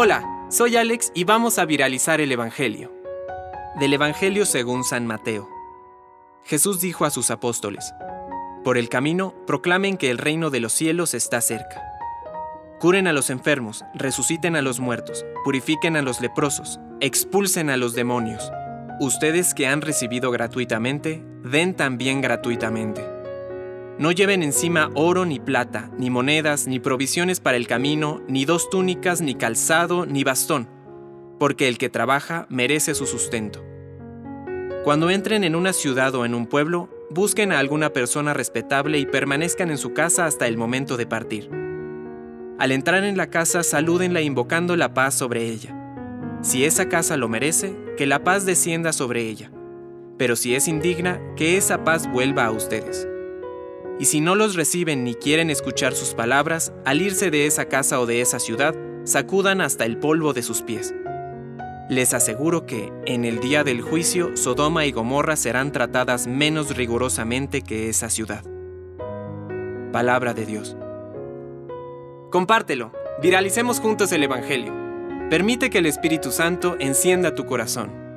Hola, soy Alex y vamos a viralizar el Evangelio. Del Evangelio según San Mateo. Jesús dijo a sus apóstoles, Por el camino proclamen que el reino de los cielos está cerca. Curen a los enfermos, resuciten a los muertos, purifiquen a los leprosos, expulsen a los demonios. Ustedes que han recibido gratuitamente, den también gratuitamente. No lleven encima oro ni plata, ni monedas, ni provisiones para el camino, ni dos túnicas, ni calzado, ni bastón, porque el que trabaja merece su sustento. Cuando entren en una ciudad o en un pueblo, busquen a alguna persona respetable y permanezcan en su casa hasta el momento de partir. Al entrar en la casa, salúdenla invocando la paz sobre ella. Si esa casa lo merece, que la paz descienda sobre ella. Pero si es indigna, que esa paz vuelva a ustedes. Y si no los reciben ni quieren escuchar sus palabras, al irse de esa casa o de esa ciudad, sacudan hasta el polvo de sus pies. Les aseguro que, en el día del juicio, Sodoma y Gomorra serán tratadas menos rigurosamente que esa ciudad. Palabra de Dios. Compártelo, viralicemos juntos el Evangelio. Permite que el Espíritu Santo encienda tu corazón.